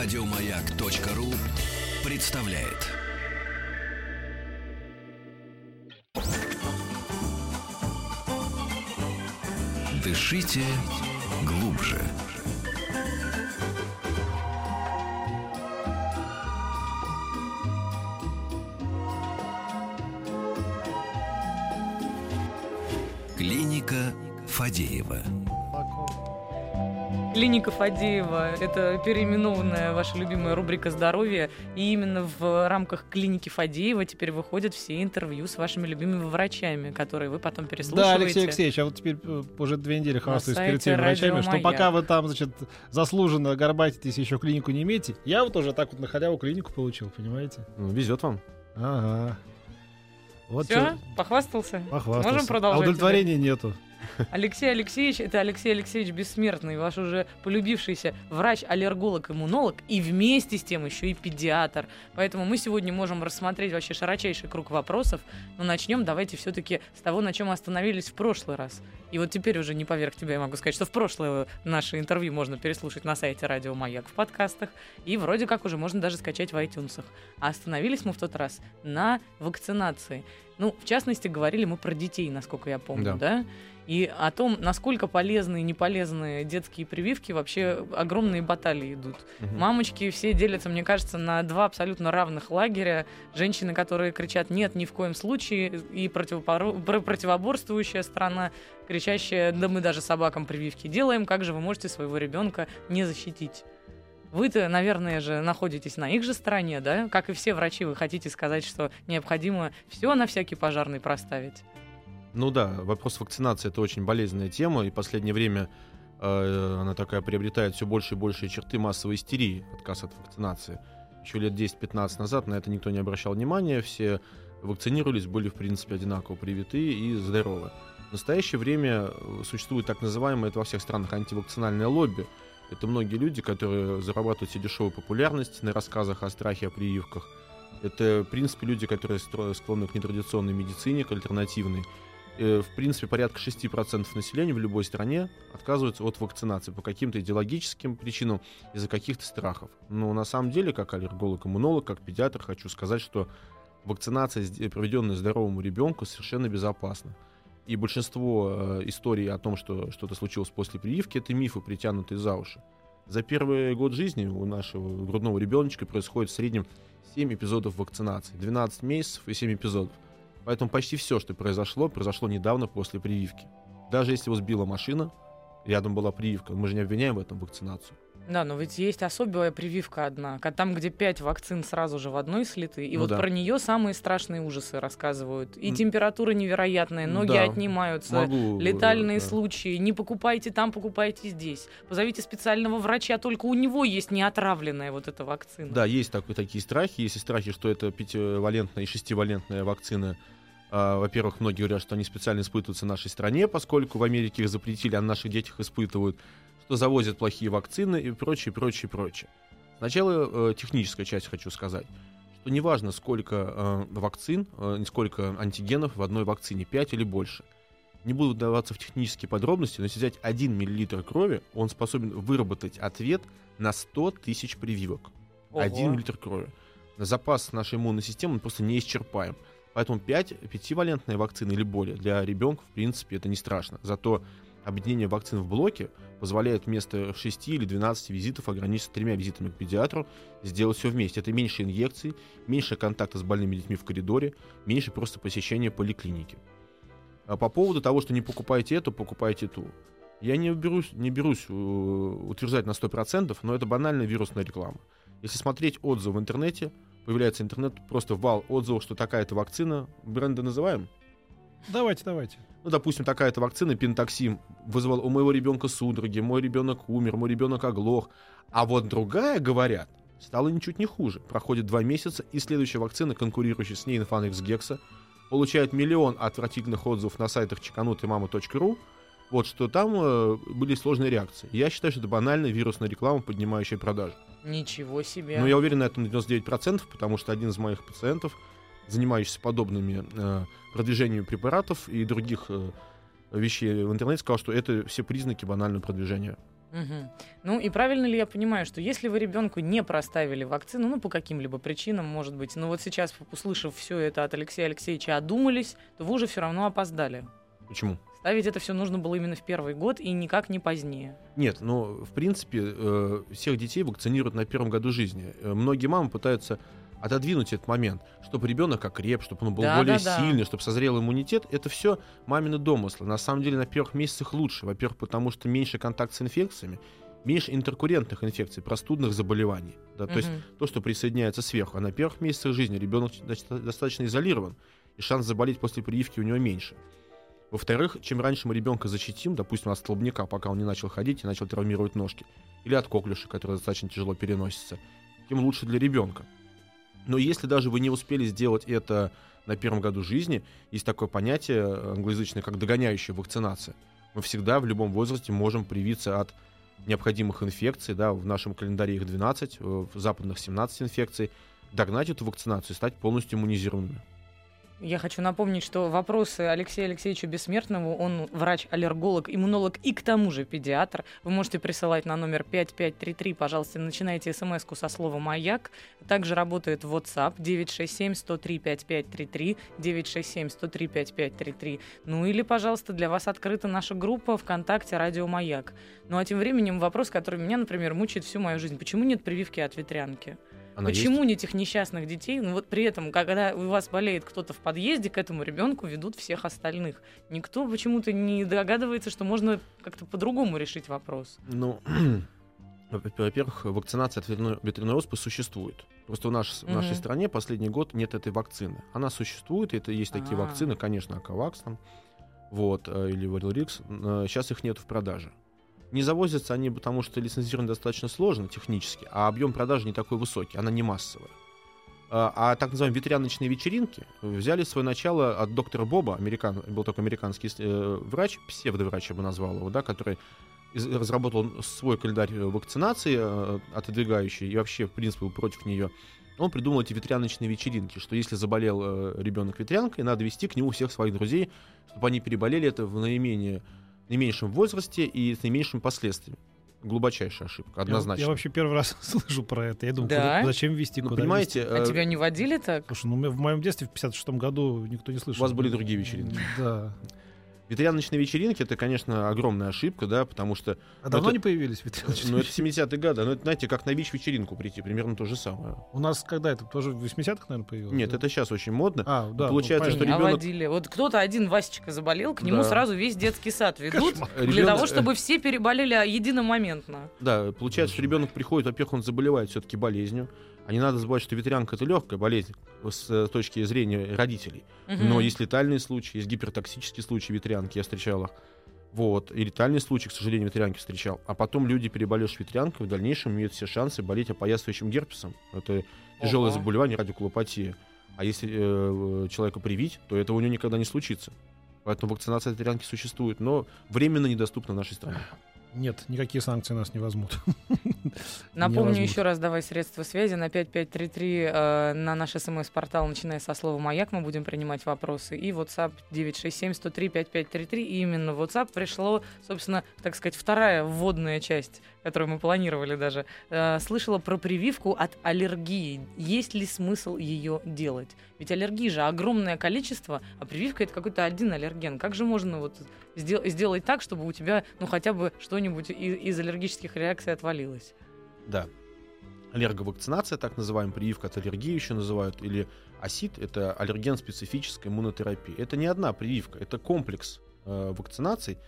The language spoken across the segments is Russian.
Радиомаяк.ру представляет. Дышите глубже. Клиника Фадеева. Клиника Фадеева – это переименованная ваша любимая рубрика «Здоровье». И именно в рамках клиники Фадеева теперь выходят все интервью с вашими любимыми врачами, которые вы потом переслушиваете. Да, Алексей Алексеевич, а вот теперь э, уже две недели хвастаюсь перед всеми врачами, что пока вы там, значит, заслуженно горбатитесь, еще клинику не имеете, я вот уже так вот на халяву клинику получил, понимаете? Ну, везет вам. Ага. Вот Все, чё, похвастался? похвастался. Можем продолжать А удовлетворения нету. Алексей Алексеевич – это Алексей Алексеевич Бессмертный, ваш уже полюбившийся врач-аллерголог, иммунолог и вместе с тем еще и педиатр. Поэтому мы сегодня можем рассмотреть вообще широчайший круг вопросов, но начнем давайте все-таки с того, на чем остановились в прошлый раз. И вот теперь уже не поверх тебя я могу сказать, что в прошлое наше интервью можно переслушать на сайте Радио Маяк в подкастах, и вроде как уже можно даже скачать в iTunes. А остановились мы в тот раз на вакцинации. Ну, в частности, говорили мы про детей, насколько я помню, Да. да? И о том, насколько полезные и неполезные детские прививки, вообще огромные баталии идут. Мгм. Мамочки все делятся, мне кажется, на два абсолютно равных лагеря. Женщины, которые кричат «нет, ни в коем случае», и противопоро- про- противоборствующая страна, кричащая «да мы даже собакам прививки делаем, как же вы можете своего ребенка не защитить?» Вы-то, наверное же, находитесь на их же стороне, да? Как и все врачи, вы хотите сказать, что необходимо все на всякий пожарный проставить. Ну да, вопрос вакцинации это очень болезненная тема, и в последнее время э, она такая приобретает все больше и больше черты массовой истерии, отказ от вакцинации. Еще лет 10-15 назад на это никто не обращал внимания, все вакцинировались, были в принципе одинаково привиты и здоровы. В настоящее время э, существует так называемое, это во всех странах, антивакцинальное лобби. Это многие люди, которые зарабатывают себе дешевую популярность на рассказах о страхе, о прививках. Это, в принципе, люди, которые склонны к нетрадиционной медицине, к альтернативной. Э, В принципе, порядка 6% населения в любой стране отказываются от вакцинации по каким-то идеологическим причинам, из-за каких-то страхов. Но на самом деле, как аллерголог-иммунолог, как педиатр, хочу сказать, что вакцинация, проведенная здоровому ребенку, совершенно безопасна. И большинство э, историй о том, что что-то случилось после прививки, это мифы, притянутые за уши. За первый год жизни у нашего грудного ребеночка происходит в среднем 7 эпизодов вакцинации. 12 месяцев и 7 эпизодов. Поэтому почти все, что произошло, произошло недавно после прививки. Даже если его сбила машина, рядом была прививка, мы же не обвиняем в этом вакцинацию. Да, но ведь есть особая прививка одна, там, где пять вакцин сразу же в одной слиты, и Ну вот да. про нее самые страшные ужасы рассказывают. И М. температура невероятная, ноги Да. отнимаются, Могу, летальные да. случаи. Не покупайте там, покупайте здесь. Позовите специального врача, только у него есть неотравленная вот эта вакцина. Да, есть такой, такие страхи. Есть и страхи, что это пятивалентная и шестивалентная вакцина. А, во-первых, многие говорят, что они специально испытываются в нашей стране, поскольку в Америке их запретили, а на наших детях испытывают, что завозят плохие вакцины и прочее, прочее, прочее. Сначала э, техническая часть хочу сказать, что неважно, сколько э, вакцин, э, сколько антигенов в одной вакцине, 5 или больше. Не буду вдаваться в технические подробности, но если взять 1 мл крови, он способен выработать ответ на 100 тысяч прививок. Ого. 1 литр крови. Запас нашей иммунной системы он просто не исчерпаем. Поэтому 5 пятивалентная вакцина или более для ребенка, в принципе, это не страшно. Зато объединение вакцин в блоке позволяет вместо 6 или 12 визитов ограничиться тремя визитами к педиатру, сделать все вместе. Это меньше инъекций, меньше контакта с больными детьми в коридоре, меньше просто посещения поликлиники. А по поводу того, что не покупайте эту, покупайте ту. Я не берусь, не берусь э, утверждать на 100%, но это банальная вирусная реклама. Если смотреть отзывы в интернете, появляется интернет, просто вал отзывов, что такая-то вакцина, бренды называем? Давайте, давайте. Ну, допустим, такая-то вакцина, пентоксим, вызвал у моего ребенка судороги, мой ребенок умер, мой ребенок оглох. А вот другая, говорят, стала ничуть не хуже. Проходит два месяца, и следующая вакцина, конкурирующая с ней Infanix Гекса, получает миллион отвратительных отзывов на сайтах чеканутымама.ру, вот что там э, были сложные реакции. Я считаю, что это банальная вирусная реклама, поднимающая продажи. Ничего себе. Но я уверен на этом на 99%, потому что один из моих пациентов, занимающийся подобными э, продвижениями препаратов и других э, вещей в интернете, сказал, что это все признаки банального продвижения. Мгм. Ну и правильно ли я понимаю, что если вы ребенку не проставили вакцину, ну по каким-либо причинам, может быть, но вот сейчас, услышав все это от Алексея Алексеевича, одумались, то вы уже все равно опоздали. Почему? Ставить это все нужно было именно в первый год и никак не позднее. Нет, ну, в принципе, э, всех детей вакцинируют на первом году жизни. Э, Многие мамы пытаются отодвинуть этот момент, чтобы ребенок окреп, чтобы он был Да, более да, да. сильный, чтобы созрел иммунитет. Это все мамины домыслы. На самом деле на первых месяцах лучше. Во-первых, потому что меньше контакт с инфекциями, меньше интеркуррентных инфекций, простудных заболеваний. Да, То есть то, что присоединяется сверху. А на первых месяцах жизни ребенок доста- достаточно изолирован, и шанс заболеть после прививки у него меньше. Во-вторых, чем раньше мы ребенка защитим, допустим, от столбняка, пока он не начал ходить и начал травмировать ножки, или от коклюша, который достаточно тяжело переносится, тем лучше для ребенка. Но если даже вы не успели сделать это на первом году жизни, есть такое понятие англоязычное, как догоняющая вакцинация. Мы всегда в любом возрасте можем привиться от необходимых инфекций, да, в нашем календаре их 12, э, в западных 17 инфекций, догнать эту вакцинацию и стать полностью иммунизированными. Я хочу напомнить, что вопросы Алексея Алексеевича Бессмертного, он врач-аллерголог, иммунолог и к тому же педиатр. Вы можете присылать на номер 5533, пожалуйста, начинайте смс со слова «Маяк». Также работает WhatsApp 967-103-5533, 967-103-5533. Ну или, пожалуйста, для вас открыта наша группа ВКонтакте «Радио Маяк». Ну а тем временем вопрос, который меня, например, мучает всю мою жизнь. Почему нет прививки от ветрянки? Она есть? Почему не этих несчастных детей? Ну вот при этом, когда у вас болеет кто-то в подъезде, к этому ребенку ведут всех остальных. Никто почему-то не догадывается, что можно как-то по-другому решить вопрос. Ну, во- во-первых, вакцинация от ветряной, оспы существует. Просто в, наш- в нашей стране последний год нет этой вакцины. Она существует, это есть такие А. вакцины, конечно, Акавакс там, вот, э, или Варилрикс. Сейчас их нет в продаже. Не завозятся они, потому что лицензирование достаточно сложно технически, а объем продажи не такой высокий, она не массовая. А, а так называемые ветряночные вечеринки взяли свое начало от доктора Боба, американ, был такой американский э, врач, псевдоврач я бы назвал его, да, который из- разработал свой календарь вакцинации, э, отодвигающий, и вообще, в принципе, был против нее. Он придумал эти ветряночные вечеринки, что если заболел э, ребенок ветрянкой, надо вести к нему всех своих друзей, чтобы они переболели это в наименее, наименьшем возрасте и с наименьшими последствиями. Глубочайшая ошибка, Я- однозначно. Я, вообще первый раз слышу про это. Я думаю, Да? куда- зачем вести, Ну, куда понимаете, вести? А э, тебя не водили так? Слушай, ну мы- в моем детстве в 56 году никто не у слышал. вас были другие вечеринки. Да. Ветряночные вечеринки это, конечно, огромная ошибка, да, потому что А давно это- не появились ветряночные? ну, это 70-е годы, ну, это, знаете, как на ВИЧ-вечеринку прийти, примерно то же самое. У нас когда это? Тоже в 80-х, наверное, появилось? Нет, да? это сейчас очень модно. А, да. получается, ну, что ребенок- водили. Вот кто-то один Васечка заболел, к нему Да. сразу весь детский сад ведут для Ребенок- того, чтобы все переболели единомоментно. Да, получается, что ребенок приходит, во-первых, он заболевает все-таки болезнью. А не надо забывать, что ветрянка это легкая болезнь с э, точки зрения родителей. Мгм. Но есть летальные случаи, есть гипертоксические случаи ветрянки, я встречал их. Вот. И летальные случаи, к сожалению, ветрянки встречал. А потом люди, переболевшие ветрянкой, в дальнейшем имеют все шансы болеть опоясывающим герпесом. Это тяжелое Ого. заболевание, радикулопатия. А если э, человека привить, то этого у него никогда не случится. Поэтому вакцинация от ветрянки существует, но временно недоступна нашей стране. Нет, никакие санкции нас не возьмут. Напомню возьмут. еще раз, давай средства связи на 5533 э, на наш смс-портал, начиная со слова «Маяк», мы будем принимать вопросы. И WhatsApp 967-103-5533. И именно в WhatsApp пришло, собственно, так сказать, вторая вводная часть, которую мы планировали даже. Э, слышала про прививку от аллергии. Есть ли смысл ее делать? Ведь аллергии же огромное количество, а прививка это какой-то один аллерген. Как же можно вот сдел- сделать так, чтобы у тебя, ну, хотя бы что-нибудь и- из аллергических реакций отвалилось? Да. Аллерговакцинация, так называемая прививка от аллергии еще называют, или АСИД, это аллерген-специфическая иммунотерапия. Это не одна прививка, это комплекс э, вакцинаций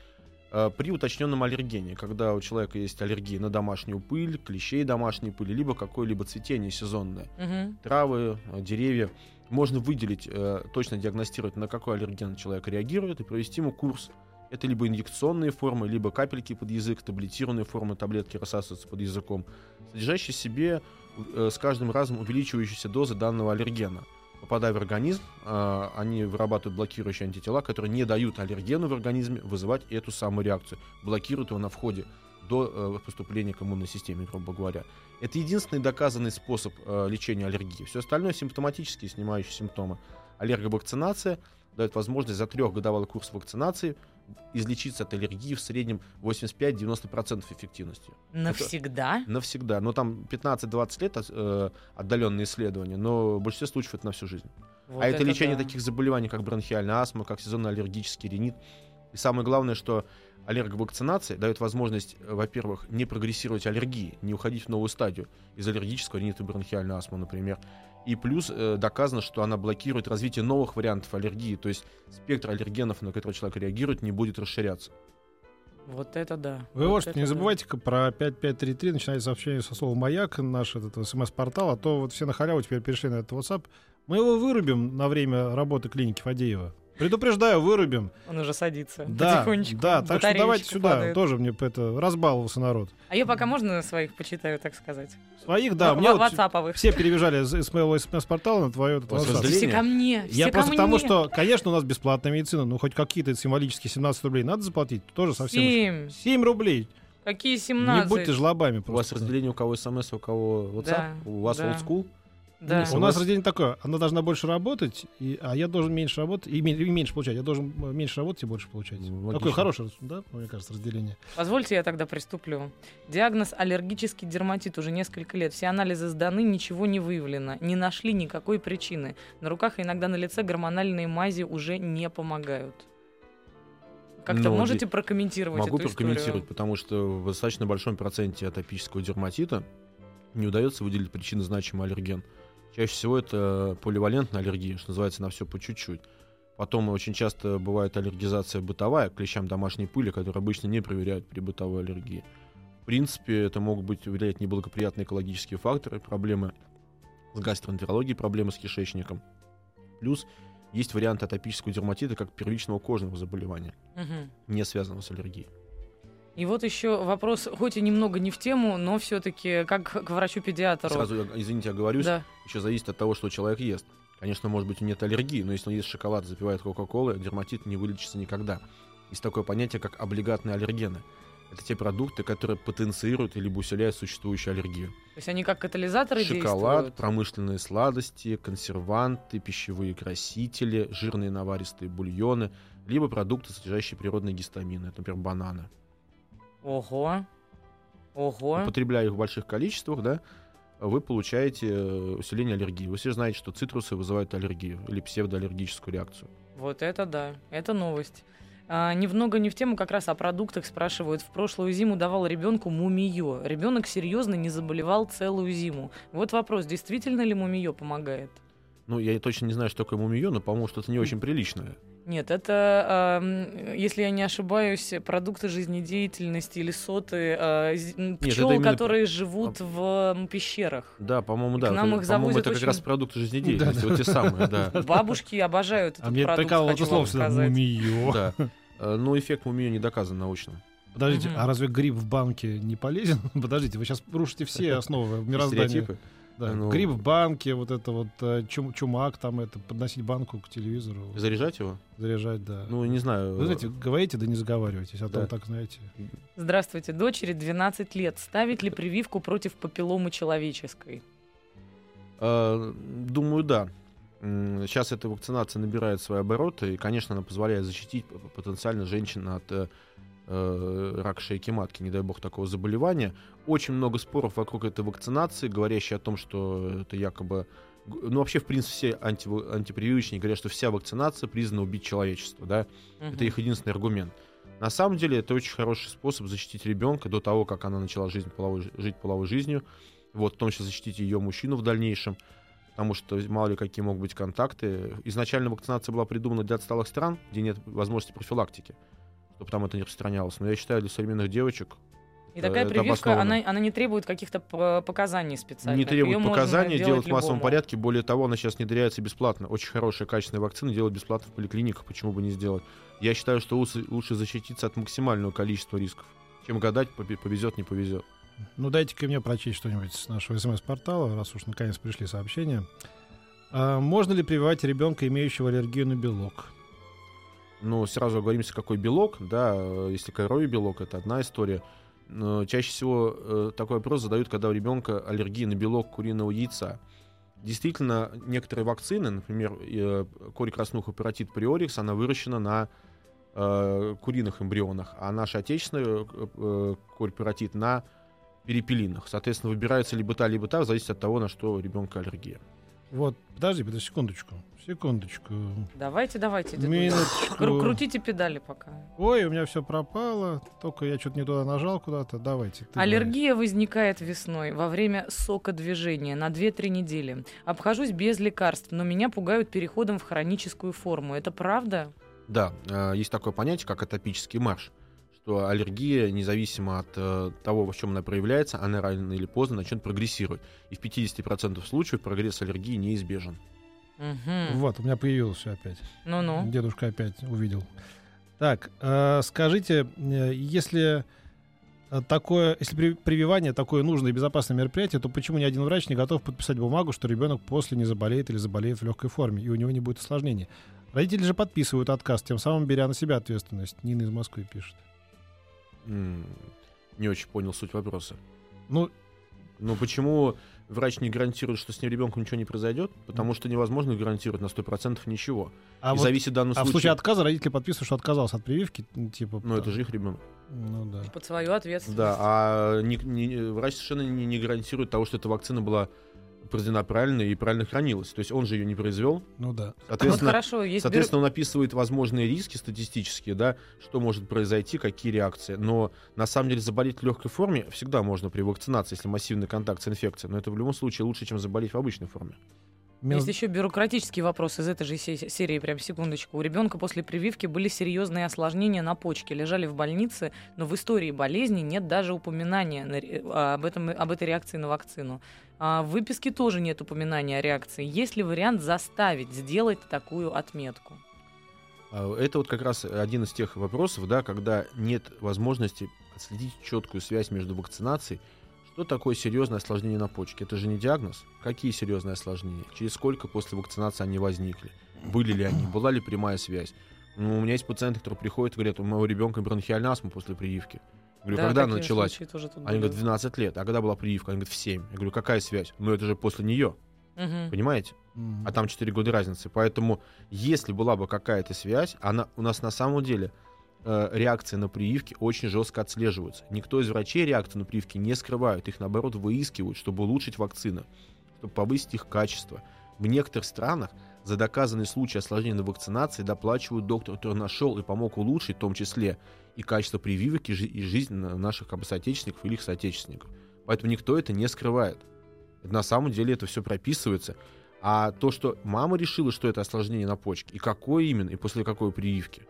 э, при уточненном аллергене, когда у человека есть аллергия на домашнюю пыль, клещей домашней пыли, либо какое-либо цветение сезонное, Мгм. травы, э, деревья. Можно выделить, э, точно диагностировать, на какой аллерген человек реагирует, и провести ему курс. Это либо инъекционные формы, либо капельки под язык, таблетированные формы, таблетки рассасываются под языком, содержащие в себе э, с каждым разом увеличивающиеся дозы данного аллергена. Попадая в организм, э, они вырабатывают блокирующие антитела, которые не дают аллергену в организме вызывать эту самую реакцию, блокируют его на входе до э, поступления к иммунной системе, грубо говоря. Это единственный доказанный способ э, лечения аллергии. Все остальное симптоматические, снимающие симптомы. Аллерговакцинация дает возможность за трехгодовалый курс вакцинации излечиться от аллергии в среднем 85-90% эффективности. Навсегда? Навсегда. Но там 15-20 лет э, отдаленные исследования, но в большинстве случаев это на всю жизнь. Вот а это, лечение да. таких заболеваний, как бронхиальная астма, как сезонно-аллергический ринит. И самое главное, что аллерговакцинация дает возможность, э, во-первых, не прогрессировать аллергии, не уходить в новую стадию из аллергического ринита и бронхиальной астмы, например. И плюс э, доказано, что она блокирует развитие новых вариантов аллергии, то есть спектр аллергенов, на которые человек реагирует, не будет расширяться. Вот это да. Вы вот, вот не да. забывайте про 5533, начинайте сообщение со слова «Маяк», наш этот смс-портал, а то вот все на халяву теперь перешли на этот WhatsApp. Мы его вырубим на время работы клиники Фадеева. Предупреждаю, вырубим. Он уже садится. Да, потихонечку. да, так что давайте сюда. падает. Тоже мне это разбаловался народ. А я пока можно своих почитаю, так сказать? Своих, да. В- Мне вот все перебежали из, из моего смс-портала на твое? Все ко мне. Я все просто ко потому, мне. что, конечно, у нас бесплатная медицина, но хоть какие-то символические 17 рублей надо заплатить, тоже совсем... уж- Семь. 7 рублей. Какие Не 17? будьте жлобами У вас просто. разделение у кого смс, у кого WhatsApp, Да, у вас да. old school. Да. У нас разделение такое, она должна больше работать, и, а я должен меньше работать, и, и меньше получать. Я должен э, меньше работать и больше получать. Ну, Такое логично. хорошее, да, мне кажется, разделение. Позвольте, я тогда приступлю. Диагноз аллергический дерматит уже несколько лет. Все анализы сданы, ничего не выявлено. Не нашли никакой причины. На руках и иногда на лице гормональные мази уже не помогают. Как-то Ну, можете прокомментировать Могу эту прокомментировать, историю? потому что в достаточно большом проценте атопического дерматита не удается выделить причины значимый аллерген. Чаще всего это поливалентная аллергия, что называется, на все по чуть-чуть. Потом очень часто бывает аллергизация бытовая к клещам домашней пыли, которые обычно не проверяют при бытовой аллергии. В принципе, это могут быть влиять неблагоприятные экологические факторы, проблемы с гастроэнтерологией, проблемы с кишечником. Плюс есть вариант атопического дерматита как первичного кожного заболевания, Мгм. не связанного с аллергией. И вот еще вопрос, хоть и немного не в тему, но все-таки как к врачу-педиатру. Сразу, извините, оговорюсь, Да. еще зависит от того, что человек ест. Конечно, может быть, у него нет аллергии, но если он ест шоколад, запивает кока-колой, дерматит не вылечится никогда. Есть такое понятие, как облигатные аллергены. Это те продукты, которые потенцируют или усиляют существующую аллергию. То есть они как катализаторы Шоколад, действуют? промышленные сладости, консерванты, пищевые красители, жирные наваристые бульоны, либо продукты, содержащие природные гистамины, например, бананы. Ого. Ого. Употребляя их в больших количествах, да, вы получаете э, усиление аллергии. Вы все знаете, что цитрусы вызывают аллергию или псевдоаллергическую реакцию. Вот это да, это новость. А, ни в много, ни в тему как раз о продуктах спрашивают. В прошлую зиму давал ребенку мумиё. Ребенок серьезно не заболевал целую зиму. Вот вопрос, действительно ли мумиё помогает? Ну, я точно не знаю, что такое мумиё, но, по-моему, что-то не очень приличное. Нет, это, а, м, если я не ошибаюсь, продукты жизнедеятельности или соты а, это пчел, именно- которые живут в м, пещерах. Да, по-моему, К да. нам это, их по-моему, завозят это как очень- раз продукты жизнедеятельности, вот те самые, да. Бабушки обожают этот А мне продукт, хочу это слово вам всегда сказать. мумиё. Да. Э, Но эффект мумиё не доказан научно. Подождите, а разве гриб в банке не полезен? Подождите, вы сейчас рушите все основы мироздания. Стереотипы. Да, Ну. Гриб в банке, вот это вот э, чум- чумак, там это, подносить банку к телевизору, Заряжать его? заряжать, да. Ну, не знаю. Вы знаете, говорите, да не заговаривайтесь, а то Да. так, знаете. Здравствуйте, дочери 12 лет. Ставить ли прививку против папилломы человеческой? Э, Думаю, да. Сейчас эта вакцинация набирает свои обороты, и, конечно, она позволяет защитить потенциально женщин от э, рака шейки матки, не дай бог такого заболевания. Очень много споров вокруг этой вакцинации, говорящие о том, что это якобы... Ну, вообще, в принципе, все анти- антипрививочники говорят, что вся вакцинация признана убить человечество, да? Это Мгм. их единственный аргумент. На самом деле это очень хороший способ защитить ребенка до того, как она начала жизнь половой, жить половой жизнью. Вот, в том числе защитить ее мужчину в дальнейшем. Потому что мало ли какие могут быть контакты. Изначально вакцинация была придумана для отсталых стран, где нет возможности профилактики, чтобы там это не распространялось. Но я считаю, для современных девочек И такая это прививка, она, она не требует каких-то показаний специальных. не требует Её можно показаний, делать в массовом порядке. Более того, она сейчас внедряется бесплатно. Очень хорошая, качественная вакцина делают бесплатно в поликлиниках. Почему бы не сделать? Я считаю, что лучше, защититься от максимального количества рисков, чем гадать, пове- повезет, не повезет. Ну, дайте-ка мне прочесть что-нибудь с нашего смс-портала, раз уж наконец пришли сообщения. А, можно ли прививать ребенка, имеющего аллергию на белок? Но сразу оговоримся, какой белок, да, э, если коровий белок, это одна история. Но чаще всего э, такой вопрос задают, когда у ребенка аллергия на белок куриного яйца. Действительно, некоторые вакцины, например, э, кори краснуха паротит приорикс, она выращена на э, куриных эмбрионах, а наш отечественный э, э, корпоратит на перепелиных. Соответственно, выбирается либо та, либо та, в зависимости от того, на что у ребенка аллергия. Вот, подожди, подожди, секундочку. Секундочку. Давайте, давайте. Минуточку. Кру- Крутите педали пока. Ой, у меня все пропало. Только я что-то не туда нажал куда-то. Давайте. Аллергия возникает весной во время сокодвижения на 2-3 недели. Обхожусь без лекарств, но меня пугают переходом в хроническую форму. Это правда? Да, э, есть такое понятие, как атопический марш, что аллергия, независимо от э, того, в чем она проявляется, она рано или поздно начнет прогрессировать. И в 50% случаев прогресс аллергии неизбежен. Мгм. Вот, у меня появилось все опять. Ну-ну. Дедушка опять увидел. Так, э, скажите, э, если э, такое, если при- прививание такое нужное и безопасное мероприятие, то почему ни один врач не готов подписать бумагу, что ребенок после не заболеет или заболеет в легкой форме, и у него не будет осложнений? Родители же подписывают отказ, тем самым беря на себя ответственность. Нина из Москвы пишет. Не очень понял суть вопроса. Ну, Но почему врач не гарантирует, что с ним ребенком ничего не произойдет? Потому что невозможно гарантировать на 100% ничего. а, и вот- зависит в данном а в случае... случае отказа родители подписывают, что отказался от прививки, ну, типа... Ну, это же их ребенок. Ну, да. Под свою ответственность. Да, а не- не- врач совершенно не, не гарантирует того, что эта вакцина была произведена правильно и правильно хранилась. То есть он же ее не произвел. Ну, да. Вот Соответственно, хорошо, есть бюро- Соответственно, он описывает возможные риски статистические, да, что может произойти, какие реакции. Но на самом деле заболеть в легкой форме всегда можно при вакцинации, если массивный контакт с инфекцией. Но это в любом случае лучше, чем заболеть в обычной форме. Есть Минус- еще бюрократический вопрос из этой же се- серии, прям секундочку. У ребенка после прививки были серьезные осложнения на почке, лежали в больнице, но в истории болезни нет даже упоминания на об, этом, об этой реакции на вакцину. А в выписке тоже нет упоминания о реакции. Есть ли вариант заставить сделать такую отметку? А, Это вот как раз один из тех вопросов, да, когда нет возможности отследить четкую связь между вакцинацией. Что такое серьезное осложнение на почке? Это же не диагноз. Какие серьезные осложнения? Через сколько после вакцинации они возникли? Были ли они? Была ли прямая связь? Ну, у меня есть пациенты, которые приходят и говорят, у моего ребенка бронхиальная астма после прививки. Говорю, Да, когда началась? Они говорят, 12 лет. А когда была прививка? Они говорят, в 7. Я говорю, какая связь? Ну, это же после нее. Мгм. Понимаете? Мгм. а там 4 года разницы. Поэтому, если была бы какая-то связь, она у нас на самом деле э, реакции на прививки очень жестко отслеживаются. Никто из врачей реакции на прививки не скрывают, их наоборот выискивают, чтобы улучшить вакцины, чтобы повысить их качество. В некоторых странах за доказанный случай осложнения на вакцинации доплачивают доктору, который нашел и помог улучшить, в том числе и качество прививок, и, жи- и жизнь на- наших как бы, соотечественников или их соотечественников. Поэтому никто это не скрывает. На самом деле это все прописывается. А то, что мама решила, что это осложнение на почке, и какое именно, и после какой прививки,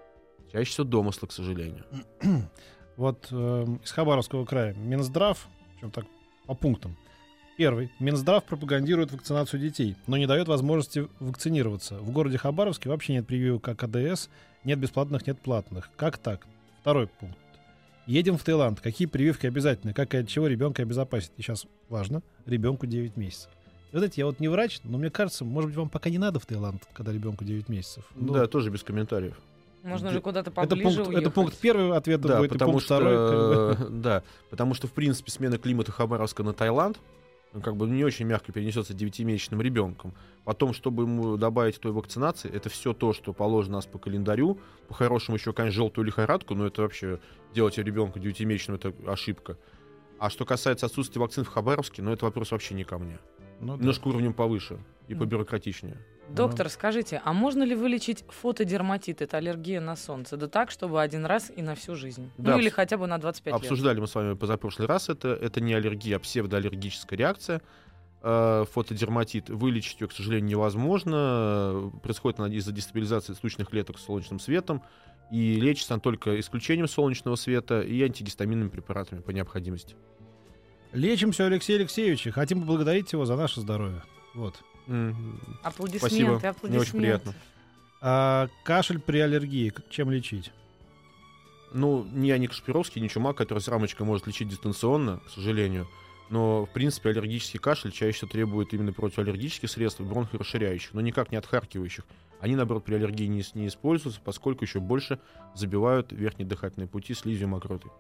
чаще всего домыслы, к сожалению. Вот э, из Хабаровского края. Минздрав, причем так по пунктам. Первый. Минздрав пропагандирует вакцинацию детей, но не дает возможности вакцинироваться. В городе Хабаровске вообще нет прививок как АДС, нет бесплатных, нет платных. Как так? Второй пункт. Едем в Таиланд. Какие прививки обязательны? Как и от чего ребенка обезопасить? И сейчас важно. Ребенку 9 месяцев. И вот знаете, я вот не врач, но мне кажется, может быть, вам пока не надо в Таиланд, когда ребенку 9 месяцев. Ну, да, тоже без комментариев. Можно же куда-то это, поближе пункт, это уехать. пункт первый ответа Да, будет, и потому пункт что, второй. как бы. да, потому что, в принципе, смена климата Хабаровска на Таиланд, ну, как бы не очень мягко перенесется девятимесячным ребенком. Потом, чтобы ему добавить той вакцинации, это все то, что положено нас по календарю. По-хорошему еще, конечно, желтую лихорадку, но это вообще делать ребенка девятимесячным, это ошибка. А что касается отсутствия вакцин в Хабаровске, ну, это вопрос вообще не ко мне. Ну, да. Немножко уровнем повыше и Мгм. побюрократичнее. Доктор, скажите, а можно ли вылечить фотодерматит, это аллергия на солнце, да так, чтобы один раз и на всю жизнь? Да, ну или хотя бы на 25 лет. Обсуждали мы с вами позапрошлый раз. Это, это не аллергия, а псевдоаллергическая реакция. Э, Фотодерматит вылечить ее, к сожалению, невозможно. Происходит она из-за дестабилизации случных клеток с солнечным светом. И лечится она только исключением солнечного света и антигистаминными препаратами по необходимости. Лечимся, Алексей Алексеевич, и хотим поблагодарить его за наше здоровье. Вот. Аплодисменты, Спасибо, аплодисменты. мне очень приятно. А кашель при аллергии, чем лечить? Ну, не Аник Шпировский, не чумак, который с рамочкой может лечить дистанционно, к сожалению. Но, в принципе, аллергический кашель чаще всего требует именно противоаллергических средств, бронхорасширяющих, но никак не отхаркивающих. Они, наоборот, при аллергии не, не используются, поскольку еще больше забивают верхние дыхательные пути слизью и мокротой.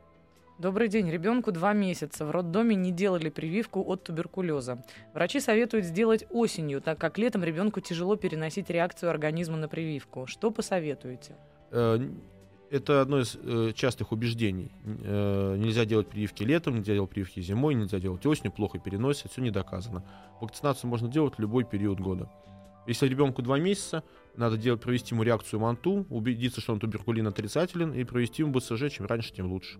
Добрый день. Ребенку два месяца. В роддоме не делали прививку от туберкулеза. Врачи советуют сделать осенью, так как летом ребенку тяжело переносить реакцию организма на прививку. Что посоветуете? Э, это одно из э, частых убеждений. Э, нельзя делать прививки летом, нельзя делать прививки зимой, нельзя делать осенью, плохо переносят, все не доказано. Вакцинацию можно делать в любой период года. Если ребенку 2 месяца, надо делать, провести ему реакцию МАНТУ, убедиться, что он туберкулин отрицателен, и провести ему БЦЖ, чем раньше, тем лучше.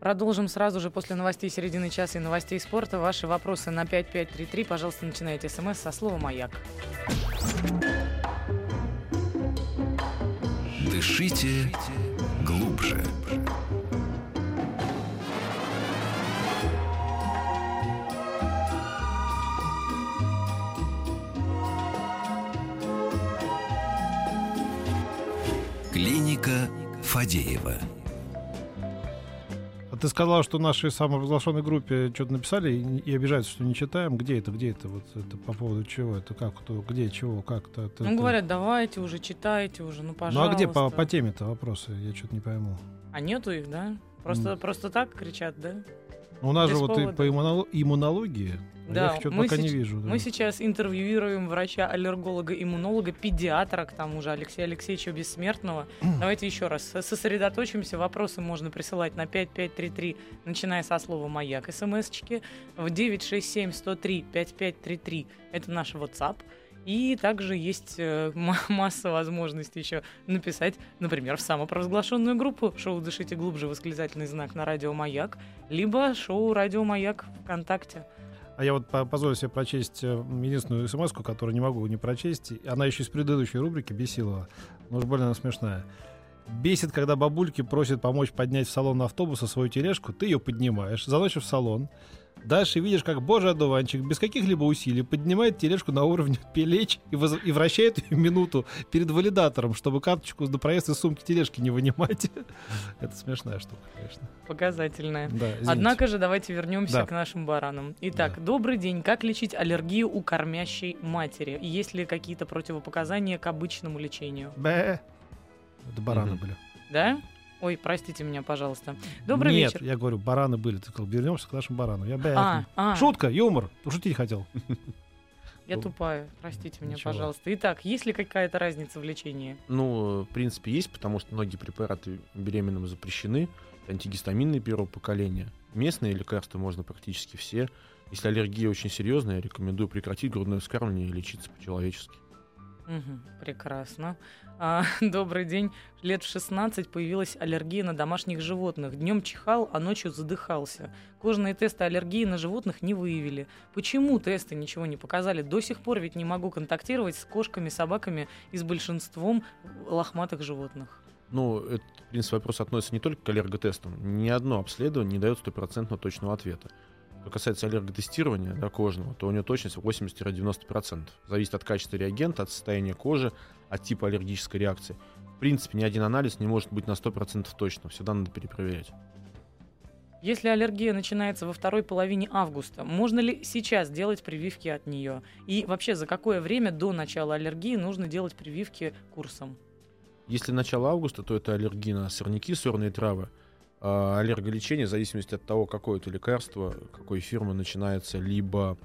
Продолжим сразу же после новостей середины часа и новостей спорта. Ваши вопросы на 5533. Пожалуйста, начинайте смс со слова «Маяк». Дышите глубже. Клиника Фадеева. Ты сказала, что в нашей самоприглашенной группе что-то написали и, и обижаются, что не читаем. Где это, где это? Вот это по поводу чего? Это как, кто, где, чего, как-то? Это, Ну, это- говорят, давайте уже, читайте уже, ну, Ну пожалуйста. а где по, по теме-то вопросы? Я что-то не пойму. А нету их, да? Просто, М. просто так кричат, да? У нас же вот и повода. по иммуноло- иммунологии Да, я их что-то пока не сеч- вижу. да. Мы сейчас интервьюируем врача-аллерголога, иммунолога, педиатра, к тому же Алексея Алексеевича Бессмертного. Давайте еще раз со- сосредоточимся. Вопросы можно присылать на 5533, начиная со слова «Маяк» смс-очки. В 967-103-5533 это наш WhatsApp. И также есть э, ма- масса возможностей еще написать, например, в самопровозглашенную группу шоу «Дышите глубже» восклицательный знак на радио «Маяк», либо шоу «Радио Маяк» ВКонтакте. А я вот по- позволю себе прочесть э, единственную смс которую не могу не прочесть. Она еще из предыдущей рубрики бесилова. Но уж больно она смешная. Бесит, когда бабульки просят помочь поднять в салон автобуса свою тележку, ты ее поднимаешь, заносишь в салон. Дальше видишь, как божий одуванчик без каких-либо усилий поднимает тележку на уровне плеч и, воз- и вращает ее минуту перед валидатором, чтобы карточку на проезд из сумки тележки не вынимать. Это смешная штука, конечно. Показательная. Да, извините. Однако же давайте вернемся Да. к нашим баранам. Итак, Да. добрый день. Как лечить аллергию у кормящей матери? Есть ли какие-то противопоказания к обычному лечению? Бэ. Это бараны Мгм. были. Да? Ой, простите меня, пожалуйста. Добрый Нет, вечер. я говорю, бараны были. Ты сказал, вернемся к нашим баранам. Я. А, а, Шутка, юмор. Шутить хотел. я тупая. Простите меня, Ничего. пожалуйста. Итак, есть ли какая-то разница в лечении? Ну, в принципе, есть, потому что многие препараты беременным запрещены. Антигистаминные первого поколения. Местные лекарства можно практически все. Если аллергия очень серьезная, я рекомендую прекратить грудное вскармливание и лечиться по-человечески. Мгм, прекрасно. А, добрый день. Лет в 16 появилась аллергия на домашних животных. Днем чихал, а ночью задыхался. Кожные тесты аллергии на животных не выявили. Почему тесты ничего не показали? До сих пор ведь не могу контактировать с кошками, собаками и с большинством лохматых животных. Ну, это, в принципе, вопрос относится не только к аллерготестам. Ни одно обследование не дает стопроцентно точного ответа. Что касается аллерготестирования да, кожного, то у него точность 80-90%. Зависит от качества реагента, от состояния кожи, от типа аллергической реакции. В принципе, ни один анализ не может быть на 100% точным. Всегда надо перепроверять. Если аллергия начинается во второй половине августа, можно ли сейчас делать прививки от нее? И вообще, за какое время до начала аллергии нужно делать прививки курсом? Если начало августа, то это аллергия на сорняки, сорные травы. А аллерголечение, в зависимости от того, какое это лекарство, какой фирмы, начинается либо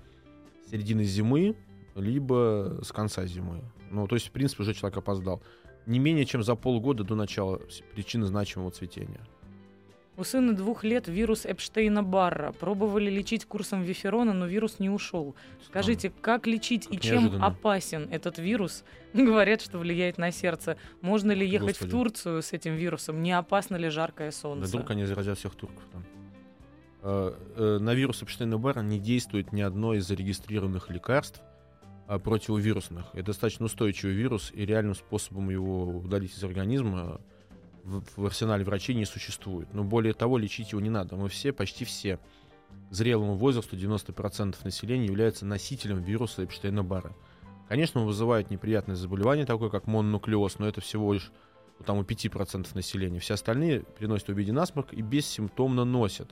с середины зимы, либо с конца зимы. Ну, то есть, в принципе, уже человек опоздал. Не менее чем за полгода до начала причины значимого цветения. У сына двух лет вирус Эпштейна-Барра. Пробовали лечить курсом виферона, но вирус не ушел. Скажите, как лечить и Как чем неожиданно. опасен этот вирус? Говорят, что влияет на сердце. Можно ли ехать Господи. в Турцию с этим вирусом? Не опасно ли жаркое Да солнце? вдруг они заразят всех турков там. Э, э, На вирус Эпштейна-Барра не действует ни одно из зарегистрированных лекарств а, противовирусных. Это достаточно устойчивый вирус, и реальным способом его удалить из организма в, в арсенале врачей не существует. Но более того, лечить его не надо. Мы все, почти все, к зрелому возрасту 90% населения являются носителем вируса Эпштейна-Барра. Конечно, он вызывает неприятное заболевание, такое как мононуклеоз, но это всего лишь ну, там у 5% населения. Все остальные в виде насморк и бессимптомно носят.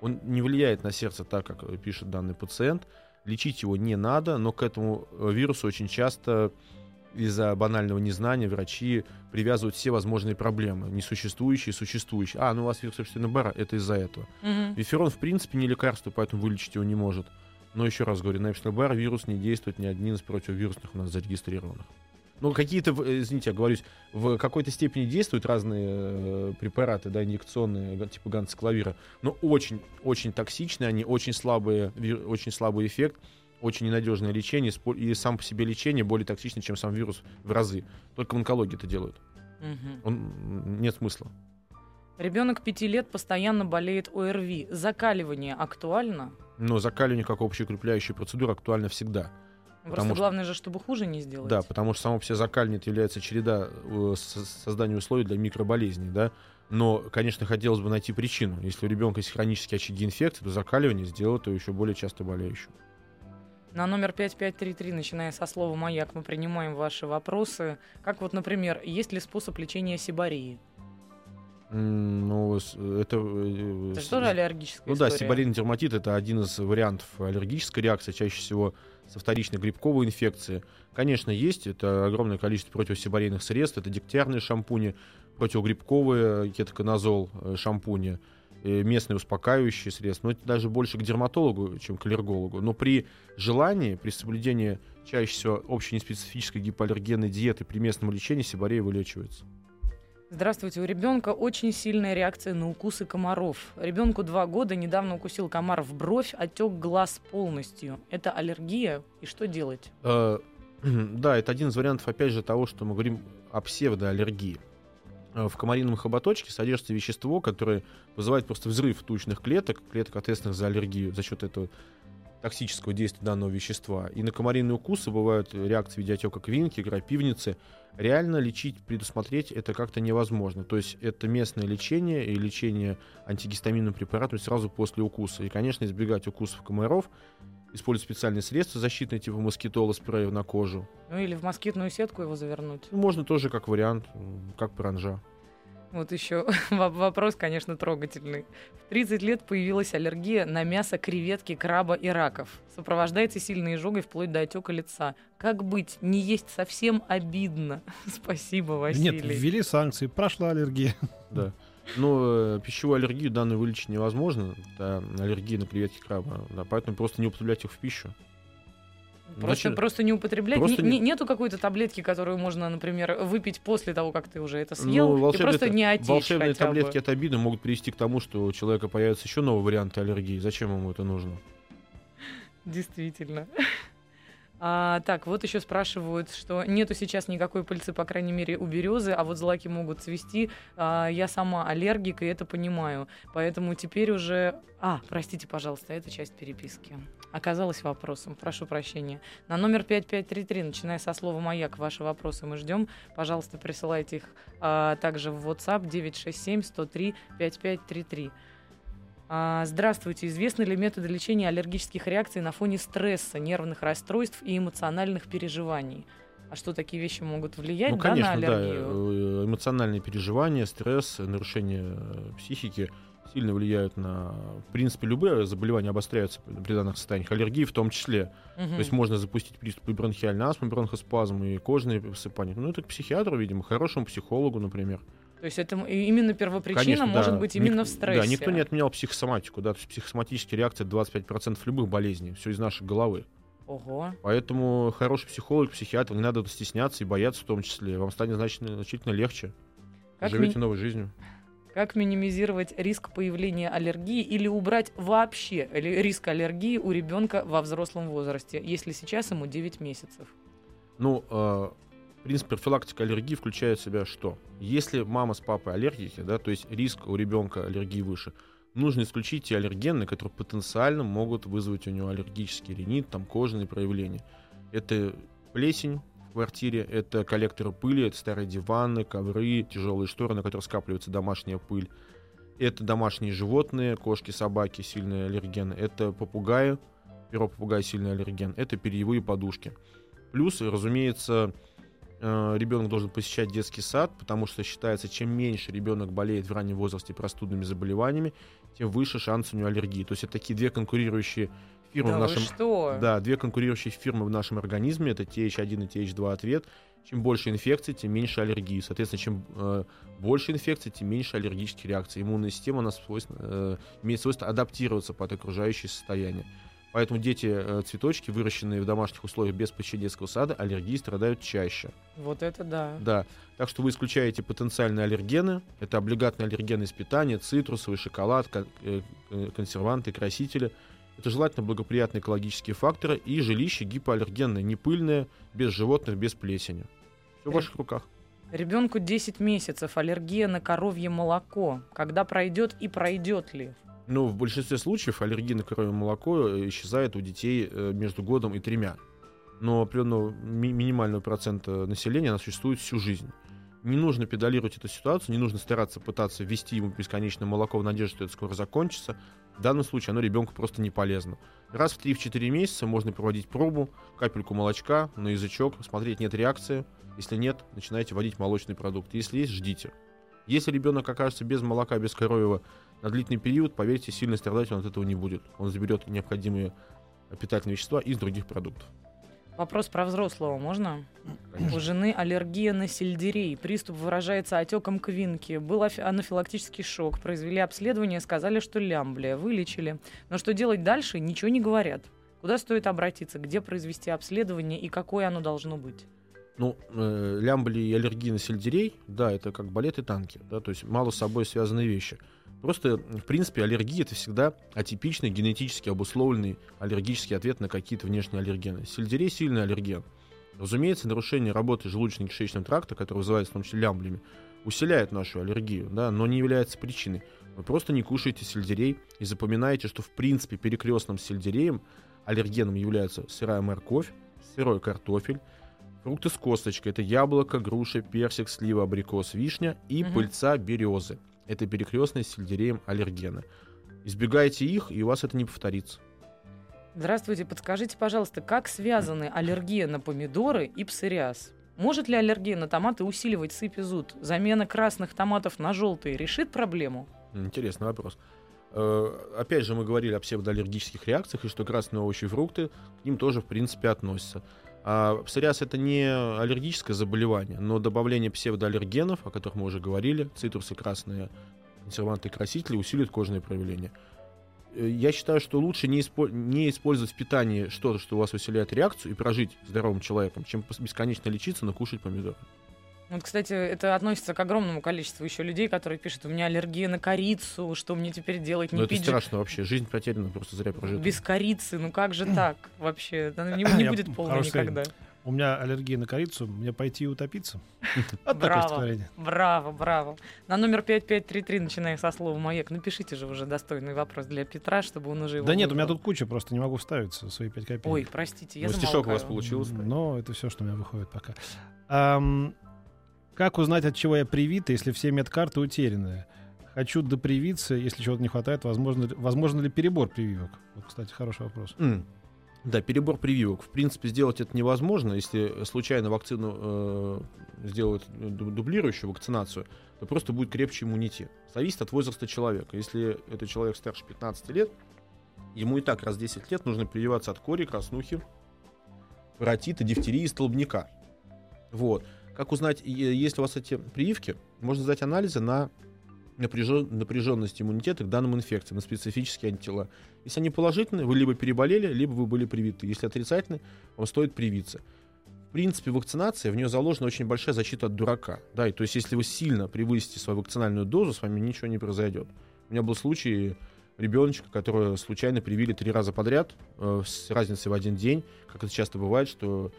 Он не влияет на сердце так, как пишет данный пациент. Лечить его не надо, но к этому э, вирусу очень часто из-за банального незнания врачи привязывают все возможные проблемы, несуществующие существующие. А, ну у вас вирус Эпштейна-Барра, это из-за этого. Мгм. Виферон, в принципе, не лекарство, поэтому вылечить его не может. Но еще раз говорю, на Эпштейн-Барр вирус не действует ни один из противовирусных у нас зарегистрированных. Ну, какие-то, извините, я говорюсь, в какой-то степени действуют разные э, препараты, да, инъекционные, типа ганцекловира, но очень, очень токсичные, они очень слабые, очень слабый эффект, очень ненадежное лечение, и сам по себе лечение более токсичное, чем сам вирус в разы. Только в онкологии это делают. Мгм. Он, нет смысла. Ребенок пяти лет постоянно болеет ОРВИ. Закаливание актуально? Но закаливание как общеукрепляющая процедура актуальна всегда. Просто что- главное же, чтобы хуже не сделать. Да, потому что само по себе закаливание это является череда э, со- создания условий для микроболезней, да. Но, конечно, хотелось бы найти причину. Если у ребенка есть хронические очаги инфекции, то закаливание сделает его еще более часто болеющим. На номер 5533, начиная со слова «Маяк», мы принимаем ваши вопросы. Как вот, например, есть ли способ лечения сибарии? Ну, это... э, Это с- же тоже аллергическая Ну да, история. сибарийный дерматит это один из вариантов аллергической реакции, чаще всего со вторичной грибковой инфекцией. Конечно, есть, это огромное количество противосибарийных средств, это дегтярные шампуни, противогрибковые, кетоконазол э, шампуни, э, местные успокаивающие средства, но это даже больше к дерматологу, чем к аллергологу. Но при желании, при соблюдении чаще всего общей неспецифической гипоаллергенной диеты при местном лечении сибарея вылечивается. Здравствуйте, у ребенка очень сильная реакция на укусы комаров. Ребенку два года недавно укусил комар в бровь, отек глаз полностью. Это аллергия? И что делать? Э, Да, это один из вариантов, опять же, того, что мы говорим о псевдоаллергии. Э, В комарином хоботочке содержится вещество, которое вызывает просто взрыв тучных клеток, клеток, ответственных за аллергию, за счет этого токсического действия данного вещества. И на комариные укусы бывают реакции в виде отека квинки, крапивницы. Реально лечить, предусмотреть это как-то невозможно. То есть это местное лечение и лечение антигистаминным препаратом сразу после укуса. И, конечно, избегать укусов комаров, использовать специальные средства защитные, типа москитола, спрея на кожу. Ну или в москитную сетку его завернуть. Ну, можно тоже как вариант, как паранжа. Вот еще во- вопрос, конечно, трогательный. В 30 лет появилась аллергия на мясо креветки, краба и раков. Сопровождается сильной изжогой вплоть до отека лица. Как быть? Не есть совсем обидно. Спасибо, Василий. Нет, ввели санкции, прошла аллергия. Да. Но э, пищевую аллергию данную вылечить невозможно. Это аллергия на креветки краба. Да, поэтому просто не употреблять их в пищу. Просто, Значит, просто не употреблять. просто Не- не- не- нету какой-то таблетки, которую можно, например, выпить после того, как ты уже это съел, Ну, и просто не отечь волшебные хотя бы. таблетки от обиды могут привести к тому, что у человека появятся еще новые варианты аллергии. Зачем ему это нужно? Действительно. А, так, вот еще спрашивают, что нету сейчас никакой пыльцы, по крайней мере, у березы, а вот злаки могут цвести. А, я сама аллергик, и это понимаю. Поэтому теперь уже... А, простите, пожалуйста, это часть переписки. Оказалось вопросом. Прошу прощения. На номер 5533, начиная со слова «Маяк», ваши вопросы мы ждем. Пожалуйста, присылайте их а, также в WhatsApp 967-103-5533. А, Здравствуйте. Известны ли методы лечения аллергических реакций на фоне стресса, нервных расстройств и эмоциональных переживаний? А что такие вещи могут влиять ну, да, конечно, на да. аллергию? э, Эмоциональные переживания, стресс, нарушение э, психики сильно влияют на... В принципе, любые заболевания обостряются при данных состояниях. Аллергии в том числе. Мгм. То есть можно запустить приступы бронхиальной астмы, бронхоспазм и кожные высыпания. Ну, это к психиатру, видимо, хорошему психологу, например. То есть это именно первопричина Конечно, может да. быть Ник- именно в стрессе. Да, никто не отменял психосоматику. Да, то есть психосоматические реакции 25% любых болезней. Все из нашей головы. Ого. Поэтому хороший психолог, психиатр, не надо стесняться и бояться в том числе. Вам станет значительно, значительно легче. Как, Живете ми- новой жизнью. как минимизировать риск появления аллергии или убрать вообще риск аллергии у ребенка во взрослом возрасте, если сейчас ему 9 месяцев? Ну, э, принцип профилактики аллергии включает в себя что? Если мама с папой аллергики, да, то есть риск у ребенка аллергии выше, нужно исключить те аллергены, которые потенциально могут вызвать у него аллергический ринит, там кожные проявления. Это плесень в квартире, это коллекторы пыли, это старые диваны, ковры, тяжелые шторы, на которых скапливается домашняя пыль. Это домашние животные, кошки, собаки, сильные аллергены. Это попугаи, перо попугая сильный аллерген. Это перьевые подушки. Плюс, разумеется, ребенок должен посещать детский сад, потому что считается, чем меньше ребенок болеет в раннем возрасте простудными заболеваниями, тем выше шанс у него аллергии. То есть это такие две конкурирующие фирмы да в нашем что? да, две конкурирующие фирмы в нашем организме, это TH1 и TH2 ответ. Чем больше инфекций, тем меньше аллергии. Соответственно, чем э, больше инфекций, тем меньше аллергических реакций. Иммунная система у нас свойственно, э, имеет свойство адаптироваться под окружающее состояние. Поэтому дети, э, цветочки, выращенные в домашних условиях без посещения детского сада, аллергии страдают чаще. Вот это да. Да. Так что вы исключаете потенциальные аллергены. Это облигатные аллергены из питания, цитрусовый, шоколад, э, э, консерванты, красители. Это желательно благоприятные экологические факторы и жилище гипоаллергенное, не пыльное, без животных, без плесени. Все в ваших руках. Ребенку 10 месяцев, аллергия на коровье молоко. Когда пройдет и пройдет ли? Ну, в большинстве случаев аллергия на коровье молоко э, исчезает у детей э, между годом и тремя. Но определенного ми- минимального процента населения она существует всю жизнь. Не нужно педалировать эту ситуацию, не нужно стараться пытаться ввести ему бесконечное молоко в надежде, что это скоро закончится. В данном случае оно ребенку просто не полезно. Раз в 3-4 месяца можно проводить пробу, капельку молочка на язычок, смотреть, нет реакции. Если нет, начинайте вводить молочный продукт. Если есть, ждите. Если ребенок окажется без молока, без коровьего на длительный период, поверьте, сильно страдать он от этого не будет. Он заберет необходимые питательные вещества из других продуктов. Вопрос про взрослого можно? У жены аллергия на сельдерей. Приступ выражается отеком квинки. Был афи- анафилактический шок. Произвели обследование, сказали, что лямблия. Вылечили. Но что делать дальше, ничего не говорят. Куда стоит обратиться? Где произвести обследование и какое оно должно быть? Ну, э, лямбли и аллергии на сельдерей, да, это как балет и танки, да, то есть мало с собой связанные вещи. Просто, в принципе, аллергия это всегда атипичный, генетически обусловленный аллергический ответ на какие-то внешние аллергены. Сельдерей сильный аллерген. Разумеется, нарушение работы желудочно-кишечного тракта, которое вызывается в том числе лямблями, усиляет нашу аллергию, да, но не является причиной. Вы просто не кушаете сельдерей и запоминаете, что в принципе перекрестным сельдереем аллергеном являются сырая морковь, сырой картофель, фрукты с косточкой. Это яблоко, груша, персик, слива, абрикос, вишня и Мгм. пыльца березы. Это перекрестные с сельдереем аллергены. Избегайте их, и у вас это не повторится. Здравствуйте, подскажите, пожалуйста, как связаны аллергия на помидоры и псориаз? Может ли аллергия на томаты усиливать сыпь и зуд? Замена красных томатов на желтые решит проблему? Интересный вопрос. Э, Опять же, мы говорили о псевдоаллергических реакциях, и что красные овощи и фрукты к ним тоже, в принципе, относятся. А псориаз это не аллергическое заболевание, но добавление псевдоаллергенов, о которых мы уже говорили, цитрусы, красные консерванты красители, усиливают кожные проявления. Э, Я считаю, что лучше не, испо- не использовать в питании что-то, что у вас усиляет реакцию, и прожить здоровым человеком, чем бесконечно лечиться, но кушать помидоры. Вот, кстати, это относится к огромному количеству еще людей, которые пишут, у меня аллергия на корицу, что мне теперь делать, не Но это пить же страшно вообще. Жизнь потеряна просто зря прожита. без корицы, ну как же так вообще? Она не, не Я будет полной хороший никогда. У меня аллергия на корицу, мне пойти и утопиться. Вот Браво, браво, браво. На номер 5533, начиная со слова «Маяк», напишите же уже достойный вопрос для Петра, чтобы он уже его Да нет, у меня тут куча, просто не могу вставиться свои 5 копеек. Ой, простите, я Ну, стишок у вас получился. Но это все, что у меня выходит пока. Как узнать, от чего я привита, если все медкарты утеряны? Хочу допривиться, если чего-то не хватает, возможно, возможно ли перебор прививок? Вот, кстати, хороший вопрос. М. Да, перебор прививок. В принципе, сделать это невозможно. Если случайно вакцину э, сделают ду- дублирующую вакцинацию, то просто будет крепче иммунитет. Зависит от возраста человека. Если это человек старше 15 лет, ему и так раз в 10 лет нужно прививаться от кори, краснухи, паротита, дифтерии и столбняка. Вот. Как узнать, есть ли у вас эти прививки? Можно сдать анализы на напряжен- напряженность иммунитета к данным инфекциям, на специфические антитела. Если они положительные, вы либо переболели, либо вы были привиты. Если отрицательные, вам стоит привиться. В принципе, вакцинация, в нее заложена очень большая защита от дурака. Да, и то есть, если вы сильно превысите свою вакцинальную дозу, с вами ничего не произойдет. У меня был случай ребеночка, которого случайно привили три раза подряд, э, с разницей в один день. Как это часто бывает, что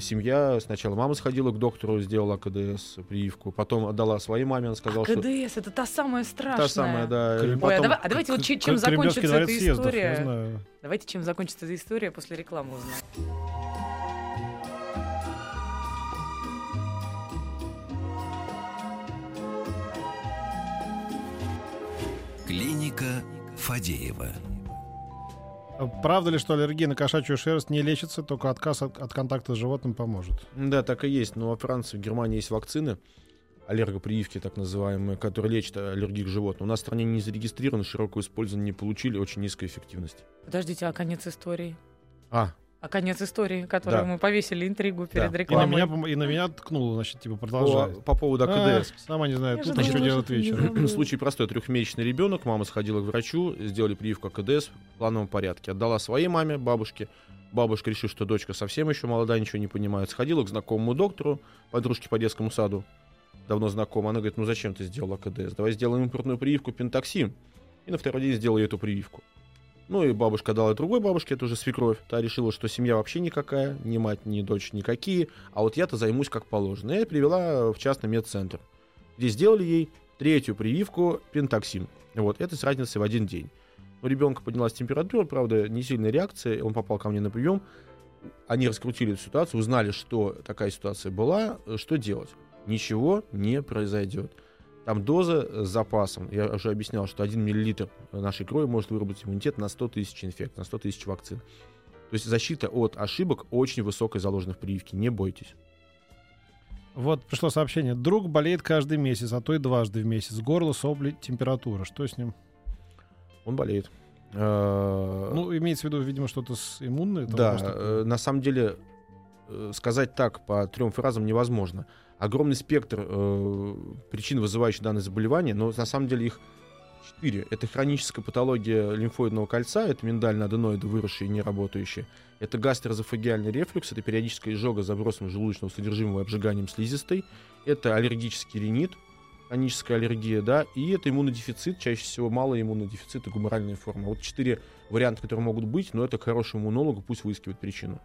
семья, сначала мама сходила к доктору, сделала КДС прививку, потом отдала своей маме, она сказала, А что... КДС, это та самая страшная. Та самая, да. Крым- и Ой, а потом- давай- а давайте вот че- чем Кремлевский закончится эта съездов, история. знаю. Давайте чем закончится эта история после рекламы узнаем. Клиника Фадеева. А Правда ли, что аллергия на кошачью шерсть не лечится, только отказ от, от контакта с животным поможет? Да, так и есть. Но во Франции, в Германии есть вакцины, аллергопрививки так называемые, которые лечат аллергию к животным. У нас в стране не зарегистрированы, широкое использование не получили, очень низкая эффективность. Подождите, а конец истории? А, А конец истории, которую Да. мы повесили интригу перед Да. И на, рекламой. меня, и на меня ткнуло, значит, типа, По, продолжай. по поводу А, АКДС. сама не знаю, Я тут что делать вечером. Случай простой. Трехмесячный ребенок, мама сходила к врачу, сделали прививку АКДС в плановом порядке. Отдала своей маме, бабушке. Бабушка решила, что дочка совсем еще молодая, ничего не понимает. Сходила к знакомому доктору, подружке по детскому саду, давно знакома. Она говорит, ну зачем ты сделал АКДС? Давай сделаем импортную прививку пентоксим. И на второй день сделали эту прививку. Ну и бабушка дала другой бабушке, это уже свекровь. Та решила, что семья вообще никакая, ни мать, ни дочь никакие. А вот я-то займусь как положено. И привела в частный медцентр, где сделали ей третью прививку пентоксим. Вот, это с разницей в один день. У ребенка поднялась температура, правда, не сильная реакция, он попал ко мне на прием. Они раскрутили эту ситуацию, узнали, что такая ситуация была, что делать. Ничего не произойдет. Там доза э, с запасом. Я уже объяснял, что 1 миллилитр нашей крови может выработать иммунитет на 100 тысяч инфекций, на 100 тысяч вакцин. То есть защита от ошибок очень высокая заложена в прививке. Не бойтесь. Вот пришло сообщение. Друг болеет каждый месяц, а то и дважды в месяц. Горло, сопли, температура. Что с ним? Он болеет. Э, Ну, имеется в виду, видимо, что-то с иммунной? Да, э, на самом деле сказать так по трем фразам невозможно. Огромный спектр э, причин, вызывающих данное заболевание, но на самом деле их четыре. Это хроническая патология лимфоидного кольца, это миндальные аденоиды, выросшие и не работающие. Это гастроэзофагиальный рефлюкс, это периодическая изжога забросом желудочного содержимого и обжиганием слизистой. Это аллергический ринит, хроническая аллергия, да, и это иммунодефицит, чаще всего малый иммунодефицит и гуморальная форма. Вот четыре варианта, которые могут быть, но это к хорошему иммунологу пусть выискивает причину.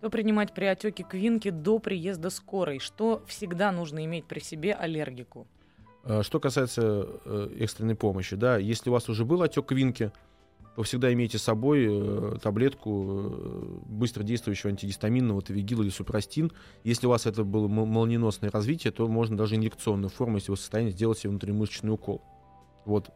Что принимать при отеке квинки до приезда скорой? Что всегда нужно иметь при себе аллергику? Э, Что касается э, экстренной помощи, да, если у вас уже был отек квинки, то всегда имейте с собой э, таблетку быстродействующего антигистаминного тавигил или супрастин. Если у вас это было мо- молниеносное развитие, то можно даже инъекционную форму, если вы в состоянии сделать себе внутримышечный укол. Вот.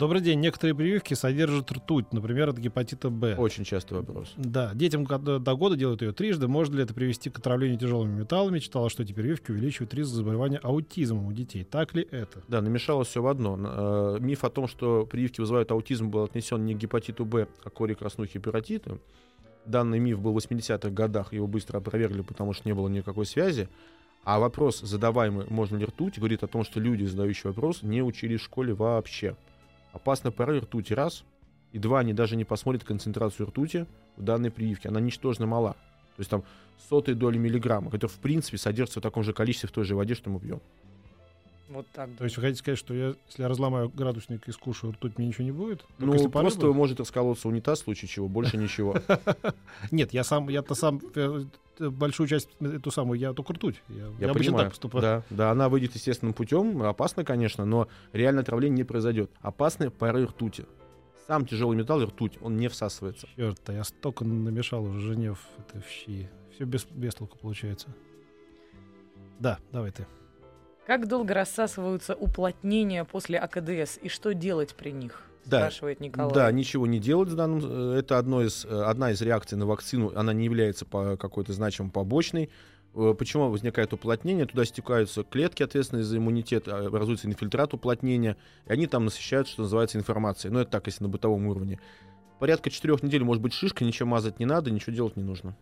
Добрый день. Некоторые прививки содержат ртуть, например, от гепатита Б. Очень частый вопрос. Да, детям когда до года делают ее трижды. Может ли это привести к отравлению тяжелыми металлами? Читала, что эти прививки увеличивают риск заболевания аутизмом у детей. Так ли это? Да, намешалось все в одно. Э, Миф о том, что прививки вызывают аутизм, был отнесен не к гепатиту Б, а к коре краснухи гепатита. Данный миф был в 80-х годах, его быстро опровергли, потому что не было никакой связи. А вопрос, задаваемый «можно ли ртуть?», говорит о том, что люди, задающие вопрос, не учились в школе вообще. Опасна пора ртути раз, и два, они даже не посмотрят концентрацию ртути в данной прививке. Она ничтожно мала. То есть там сотые доли миллиграмма, который в принципе содержится в таком же количестве в той же воде, что мы пьем. Вот так. То есть вы хотите сказать, что я, если я разломаю градусник и скушаю ртуть, мне ничего не будет? Только Ну, если просто порыва? может расколоться унитаз, в случае чего, больше ничего. Нет, я сам, я-то сам э, большую часть эту самую, я только ртуть. Я, я Я обычно понимаю. так поступаю. Да, да, она выйдет естественным путем, опасно, конечно, но реальное отравление не произойдет. Опасны пары ртути. Сам тяжелый металл и ртуть, он не всасывается. Черт, а я столько намешал уже жене в, это, в щи. Все без, без толку получается. Да, давай ты. Как долго рассасываются уплотнения после АКДС и что делать при них? Да. Спрашивает Николай. Да, ничего не делать в данном... э, Это одно из, э, одна из реакций на вакцину. Она не является по какой-то значимой побочной. Э, Почему возникает уплотнение? Туда стекаются клетки, ответственные за иммунитет, а, образуется инфильтрат уплотнения, и они там насыщают, что называется, информацией. Но это так, если на бытовом уровне. Порядка четырех недель может быть шишка, ничего мазать не надо, ничего делать не нужно.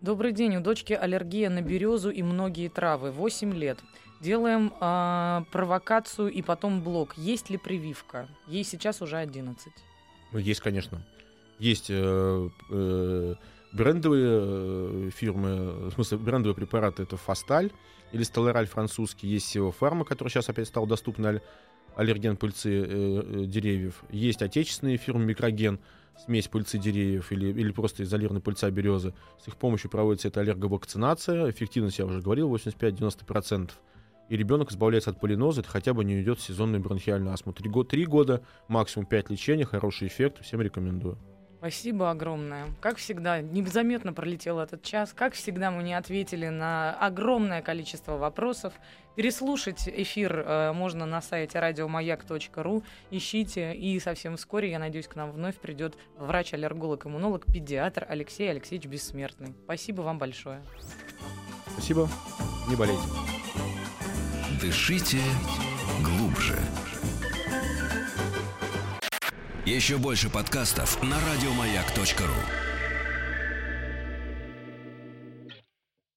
Добрый день. У дочки аллергия на березу и многие травы. 8 лет. Делаем а, провокацию и потом блок. Есть ли прививка? Ей сейчас уже 11. Ну, Есть, конечно. Есть э, э, брендовые э, фирмы, в смысле, брендовые препараты, это Фасталь или Столераль французский, есть Сео Фарма, который сейчас опять стал доступен, аллерген пыльцы э, э, деревьев. Есть отечественные фирмы Микроген, смесь пыльцы деревьев или, или просто изолированная пыльца березы. С их помощью проводится эта аллерговакцинация. Эффективность, я уже говорил, 85-90%. И ребенок избавляется от полиноза, это хотя бы не идет в сезонную бронхиальную астму. Три, го- три года, максимум пять лечений, хороший эффект, всем рекомендую. Спасибо огромное. Как всегда, незаметно пролетел этот час. Как всегда, мы не ответили на огромное количество вопросов. Переслушать эфир э, можно на сайте радиомаяк.ру. Ищите. И совсем вскоре, я надеюсь, к нам вновь придет врач-аллерголог-иммунолог, педиатр Алексей Алексеевич Бессмертный. Спасибо вам большое. Спасибо, не болейте. Дышите глубже. Еще больше подкастов на радиомаяк.ру.